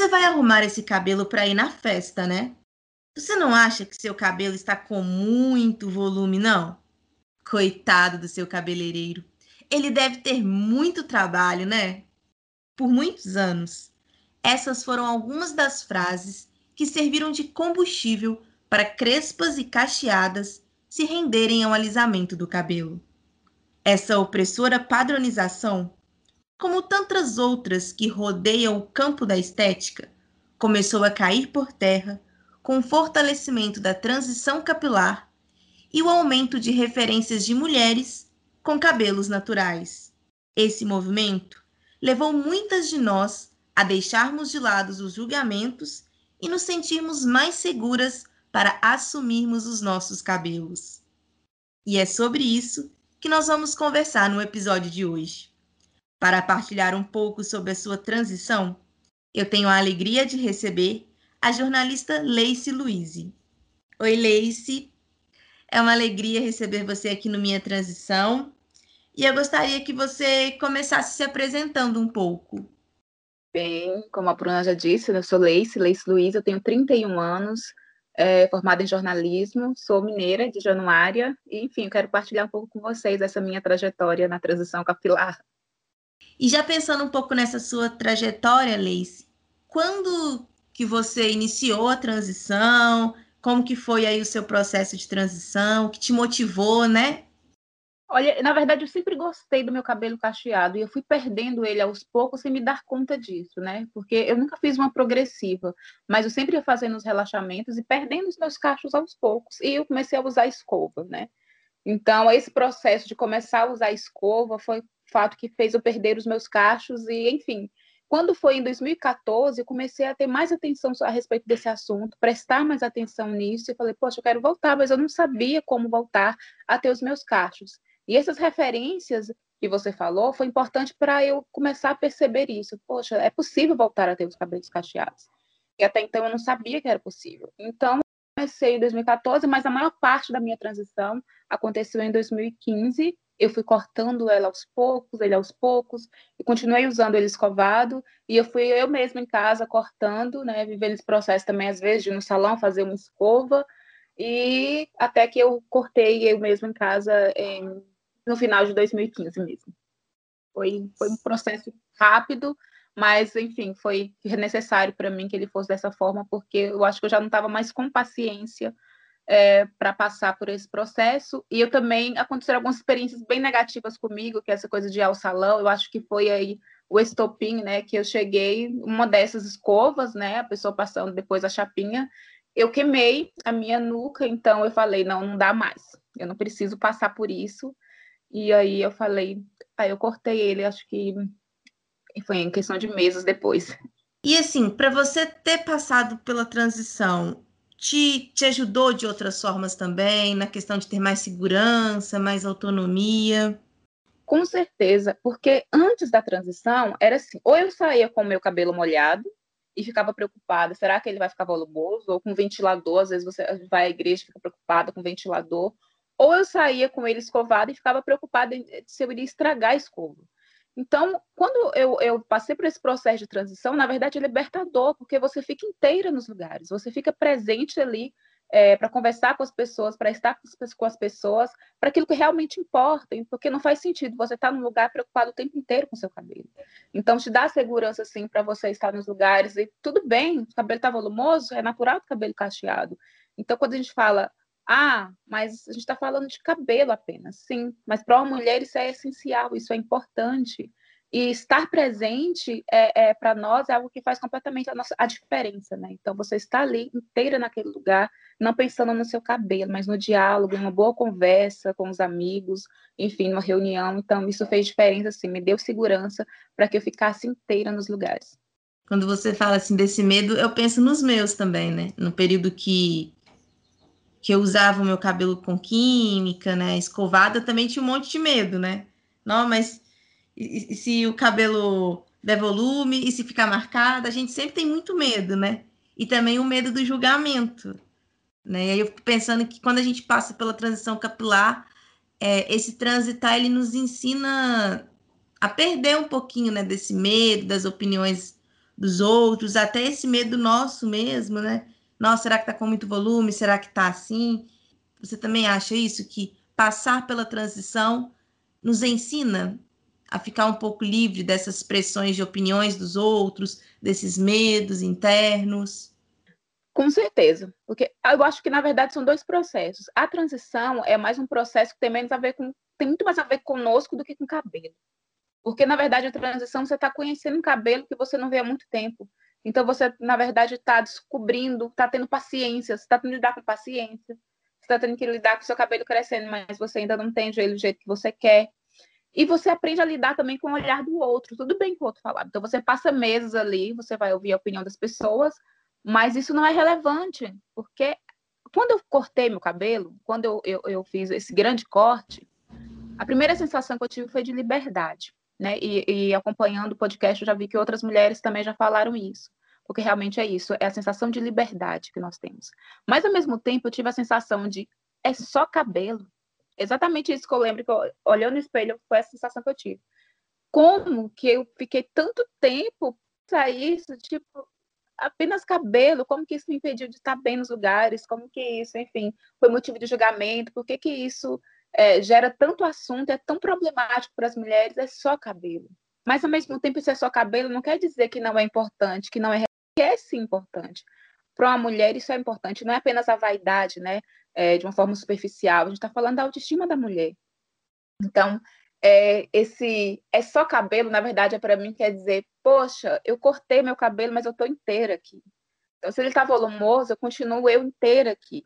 Você vai arrumar esse cabelo para ir na festa, né? Você não acha que seu cabelo está com muito volume, não? Coitado do seu cabeleireiro. Ele deve ter muito trabalho, né? Por muitos anos. Essas foram algumas das frases que serviram de combustível para crespas e cacheadas se renderem ao alisamento do cabelo. Essa opressora padronização como tantas outras que rodeiam o campo da estética, começou a cair por terra com o fortalecimento da transição capilar e o aumento de referências de mulheres com cabelos naturais. Esse movimento levou muitas de nós a deixarmos de lado os julgamentos e nos sentirmos mais seguras para assumirmos os nossos cabelos. E é sobre isso que nós vamos conversar no episódio de hoje. Para partilhar um pouco sobre a sua transição, eu tenho a alegria de receber a jornalista Leice Luiz. Oi, Leice. É uma alegria receber você aqui no Minha Transição. E eu gostaria que você começasse se apresentando um pouco. Bem, como a Bruna já disse, eu sou Leice, Leice Luiz, eu tenho 31 anos, é, formada em jornalismo, sou mineira de Januária, e enfim, quero partilhar um pouco com vocês essa minha trajetória na transição capilar. E já pensando um pouco nessa sua trajetória, Leice, quando que você iniciou a transição? Como que foi aí o seu processo de transição? O que te motivou, né? Olha, na verdade, eu sempre gostei do meu cabelo cacheado e eu fui perdendo ele aos poucos sem me dar conta disso, né? Porque eu nunca fiz uma progressiva, mas eu sempre ia fazendo os relaxamentos e perdendo os meus cachos aos poucos. E eu comecei a usar escova, né? Então, esse processo de começar a usar escova foi fato que fez eu perder os meus cachos e, enfim. Quando foi em 2014, eu comecei a ter mais atenção a respeito desse assunto, prestar mais atenção nisso e falei, poxa, eu quero voltar, mas eu não sabia como voltar a ter os meus cachos. E essas referências que você falou foi importante para eu começar a perceber isso. Poxa, é possível voltar a ter os cabelos cacheados. E até então eu não sabia que era possível. Então, comecei em 2014, mas a maior parte da minha transição aconteceu em 2015 eu fui cortando ela aos poucos, ele aos poucos, e continuei usando ele escovado, e eu fui eu mesma em casa cortando, né, vivendo esse processo também, às vezes, de ir no salão fazer uma escova, e até que eu cortei eu mesma em casa em, no final de 2015 mesmo. Foi, foi um processo rápido, mas, enfim, foi necessário para mim que ele fosse dessa forma, porque eu acho que eu já não estava mais com paciência é, para passar por esse processo. E eu também aconteceram algumas experiências bem negativas comigo, que é essa coisa de ir ao salão. Eu acho que foi aí o estopim, né? Que eu cheguei, uma dessas escovas, né? A pessoa passando depois a chapinha, eu queimei a minha nuca, então eu falei, não, não dá mais. Eu não preciso passar por isso. E aí eu falei, aí eu cortei ele, acho que foi em questão de meses depois. E assim, para você ter passado pela transição, te, te ajudou de outras formas também, na questão de ter mais segurança, mais autonomia? Com certeza, porque antes da transição era assim: ou eu saía com o meu cabelo molhado e ficava preocupada, será que ele vai ficar volumoso? Ou com ventilador, às vezes você vai à igreja e fica preocupada com ventilador. Ou eu saía com ele escovado e ficava preocupada se eu iria estragar a escova. Então, quando eu, eu, passei por esse processo de transição, na verdade é libertador, porque você fica inteira nos lugares, você fica presente ali é, para conversar com as pessoas, para estar com as pessoas, para aquilo que realmente importa, porque não faz sentido você estar num lugar preocupado o tempo inteiro com seu cabelo. Então, te dá segurança, sim, para você estar nos lugares, e tudo bem, o cabelo está volumoso, é natural o cabelo cacheado. Então, quando a gente fala, ah, mas a gente está falando de cabelo apenas. Sim, mas para uma mulher isso é essencial, isso é importante. E estar presente é, é para nós é algo que faz completamente a, nossa, a diferença, né? Então você está ali inteira naquele lugar, não pensando no seu cabelo, mas no diálogo, uma boa conversa com os amigos, enfim, numa reunião. Então isso fez diferença, assim, me deu segurança para que eu ficasse inteira nos lugares. quando você fala assim desse medo, eu penso nos meus também, né? No período que que eu usava o meu cabelo com química, né, escovada, também tinha um monte de medo, né? Não, mas e, e se o cabelo der volume e se ficar marcado, a gente sempre tem muito medo, né? E também o medo do julgamento, né? E aí eu fico pensando que quando a gente passa pela transição capilar, é, esse transitar ele nos ensina a perder um pouquinho, né, desse medo, das opiniões dos outros, até esse medo nosso mesmo, né? Nossa, será que tá com muito volume? Será que tá assim? Você também acha isso que passar pela transição nos ensina a ficar um pouco livre dessas pressões de opiniões dos outros, desses medos internos? Com certeza, porque eu acho que na verdade são dois processos. A transição é mais um processo que tem menos a ver com, tem muito mais a ver conosco do que com cabelo. Porque na verdade a transição você está conhecendo um cabelo que você não vê há muito tempo. Então você na verdade está descobrindo, está tendo paciência, você está tendo que lidar com paciência, você está tendo que lidar com o seu cabelo crescendo, mas você ainda não tem do jeito que você quer. E você aprende a lidar também com o olhar do outro. Tudo bem com o outro falar. Então você passa meses ali, você vai ouvir a opinião das pessoas, mas isso não é relevante, porque quando eu cortei meu cabelo, quando eu, eu, eu fiz esse grande corte, a primeira sensação que eu tive foi de liberdade. Né? E, e, acompanhando o podcast, eu já vi que outras mulheres também já falaram isso, porque realmente é isso, é a sensação de liberdade que nós temos. Mas ao mesmo tempo, eu tive a sensação de é só cabelo, exatamente isso que eu lembro, que eu, olhando no espelho, foi a sensação que eu tive. Como que eu fiquei tanto tempo para isso, tipo, apenas cabelo, como que isso me impediu de estar bem nos lugares, como que isso, enfim, foi motivo de julgamento, por que que isso é, gera tanto assunto, é tão problemático para as mulheres, é só cabelo. Mas, ao mesmo tempo, isso é só cabelo, não quer dizer que não é importante, que não é, que é sim importante. Para uma mulher, isso é importante, não é apenas a vaidade, né? é, de uma forma superficial, a gente está falando da autoestima da mulher. Então, é, esse é só cabelo, na verdade, é para mim quer dizer, poxa, eu cortei meu cabelo, mas eu estou inteira aqui. Então, se ele está volumoso, eu continuo eu inteira aqui.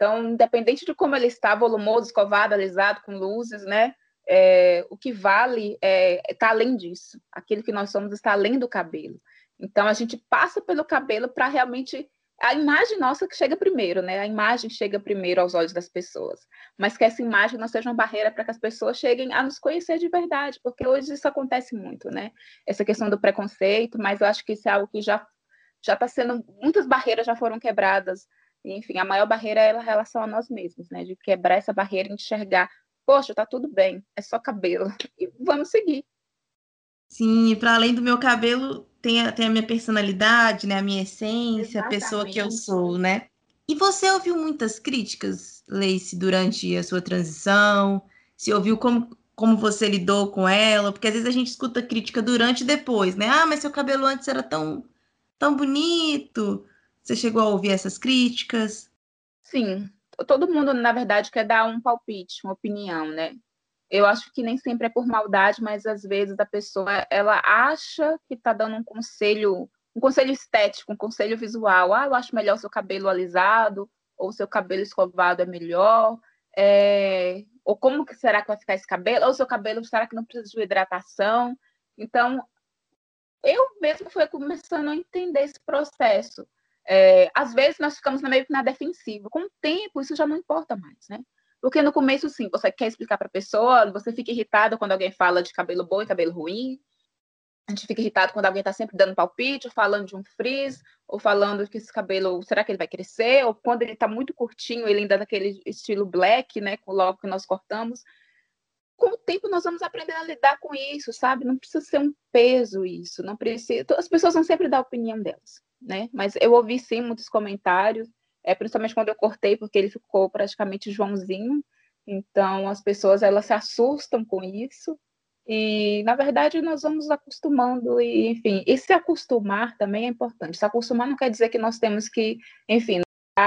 Então, independente de como ele está, volumoso, escovado, alisado, com luzes, né? É, o que vale está é, tá além disso. Aquilo que nós somos está além do cabelo. Então, a gente passa pelo cabelo para realmente a imagem nossa que chega primeiro, né? A imagem chega primeiro aos olhos das pessoas. Mas que essa imagem não seja uma barreira para que as pessoas cheguem a nos conhecer de verdade, porque hoje isso acontece muito, né? Essa questão do preconceito, mas eu acho que isso é algo que já já está sendo muitas barreiras já foram quebradas. Enfim, a maior barreira é a relação a nós mesmos, né? De quebrar essa barreira e enxergar, poxa, tá tudo bem, é só cabelo e vamos seguir. Sim, e para além do meu cabelo, tem a, tem a minha personalidade, né? A minha essência, Exatamente. a pessoa que eu sou, né? E você ouviu muitas críticas, Leice, durante a sua transição? Se ouviu como, como você lidou com ela? Porque às vezes a gente escuta crítica durante e depois, né? Ah, mas seu cabelo antes era tão, tão bonito. Você chegou a ouvir essas críticas? Sim. Todo mundo, na verdade, quer dar um palpite, uma opinião, né? eu acho que nem sempre é por maldade, mas às vezes a pessoa ela acha que está dando um conselho, um conselho estético, um conselho visual. Ah, eu acho melhor seu cabelo alisado, ou seu cabelo escovado é melhor. É... ou como que será que vai ficar esse cabelo? Ou seu cabelo, será que não precisa de hidratação? Então, eu mesmo fui começando a entender esse processo. É... às vezes nós ficamos meio que na defensiva. Com o tempo, isso já não importa mais, né? Porque no começo, sim, você quer explicar para a pessoa, você fica irritado quando alguém fala de cabelo bom e cabelo ruim. A gente fica irritado quando alguém está sempre dando palpite, ou falando de um frizz, ou falando que esse cabelo, será que ele vai crescer? Ou quando ele está muito curtinho, ele ainda é daquele estilo black, né, logo que nós cortamos. Com o tempo nós vamos aprender a lidar com isso, sabe? Não precisa ser um peso isso, não precisa. As pessoas vão sempre dar a opinião delas, né? Mas eu ouvi sim muitos comentários é, principalmente quando eu cortei, porque ele ficou praticamente Joãozinho. Então, as pessoas elas se assustam com isso. E, na verdade, nós vamos acostumando, e, enfim, e se acostumar também é importante. Se acostumar não quer dizer que nós temos que, enfim,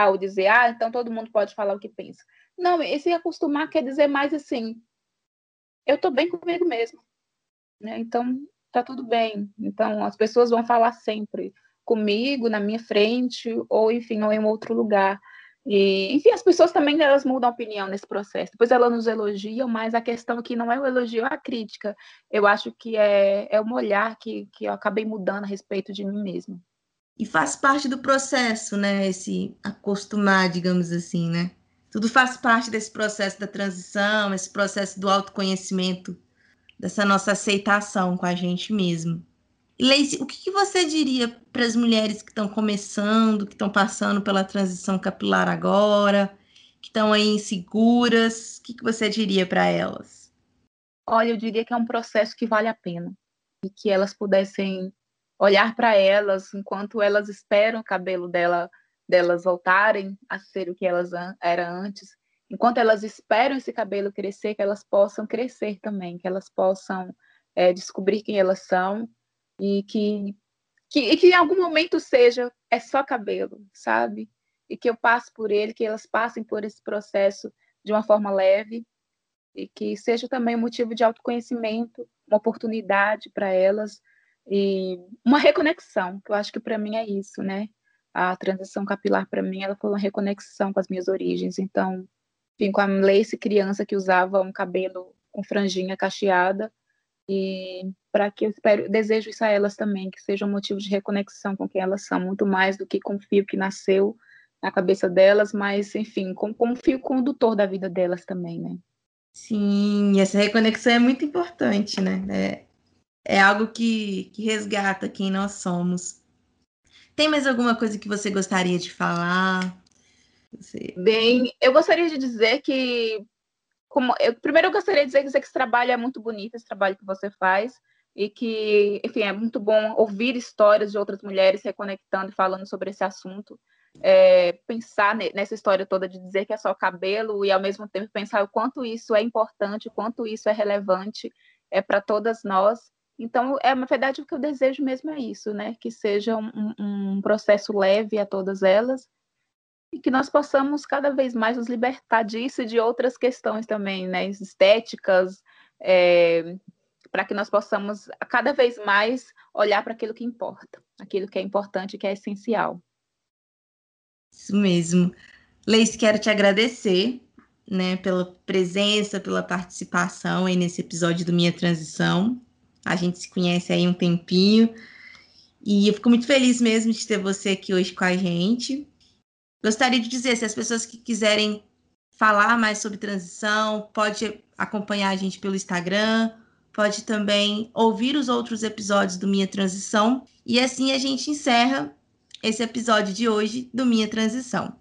ou dizer, ah, então todo mundo pode falar o que pensa. Não, esse acostumar quer dizer mais assim, eu estou bem comigo mesmo. Né? Então, tá tudo bem. Então, as pessoas vão falar sempre comigo, na minha frente, ou enfim, ou em outro lugar. E, enfim, as pessoas também elas mudam a opinião nesse processo. Depois elas nos elogiam, mas a questão aqui não é o elogio, é a crítica. Eu acho que é, é um olhar que, que eu acabei mudando a respeito de mim mesma. E faz parte do processo, né? Esse acostumar, digamos assim, né? Tudo faz parte desse processo da transição, esse processo do autoconhecimento, dessa nossa aceitação com a gente mesmo. Leice, o que, que você diria para as mulheres que estão começando, que estão passando pela transição capilar agora, que estão aí inseguras? O que, que você diria para elas? Olha, eu diria que é um processo que vale a pena e que elas pudessem olhar para elas enquanto elas esperam o cabelo dela, delas voltarem a ser o que elas eram antes, enquanto elas esperam esse cabelo crescer, que elas possam crescer também, que elas possam é, descobrir quem elas são e que, que, e que em algum momento seja é só cabelo, sabe? E que eu passe por ele, que elas passem por esse processo de uma forma leve e que seja também um motivo de autoconhecimento, uma oportunidade para elas e uma reconexão, que eu acho que para mim é isso, né? A transição capilar para mim ela foi uma reconexão com as minhas origens. Então, enfim, com a Lace criança que usava um cabelo com franjinha cacheada, e para que eu espero, desejo isso a elas também, que seja um motivo de reconexão com quem elas são, muito mais do que com o fio que nasceu na cabeça delas, mas enfim, com, com o fio condutor da vida delas também, né? Sim, essa reconexão é muito importante, né? É, é algo que, que resgata quem nós somos. Tem mais alguma coisa que você gostaria de falar? Bem, eu gostaria de dizer que como eu, primeiro eu gostaria de dizer, que esse trabalho é muito bonito, esse trabalho que você faz, e que, enfim, é muito bom ouvir histórias de outras mulheres reconectando e falando sobre esse assunto. É, pensar nessa história toda de dizer que é só cabelo e ao mesmo tempo pensar o quanto isso é importante, o quanto isso é relevante é para todas nós. Então, é na verdade o que eu desejo mesmo é isso, né? Que seja um, um processo leve a todas elas e que nós possamos cada vez mais nos libertar disso e de outras questões também, né, estéticas, é, para que nós possamos cada vez mais olhar para aquilo que importa, aquilo que é importante, que é essencial. Isso mesmo. Leis, quero te agradecer, né, pela presença, pela participação aí nesse episódio do Minha Transição. A gente se conhece aí um tempinho. E eu fico muito feliz mesmo de ter você aqui hoje com a gente. Gostaria de dizer, se as pessoas que quiserem falar mais sobre transição, pode acompanhar a gente pelo Instagram, pode também ouvir os outros episódios do Minha Transição. E assim a gente encerra esse episódio de hoje do Minha Transição.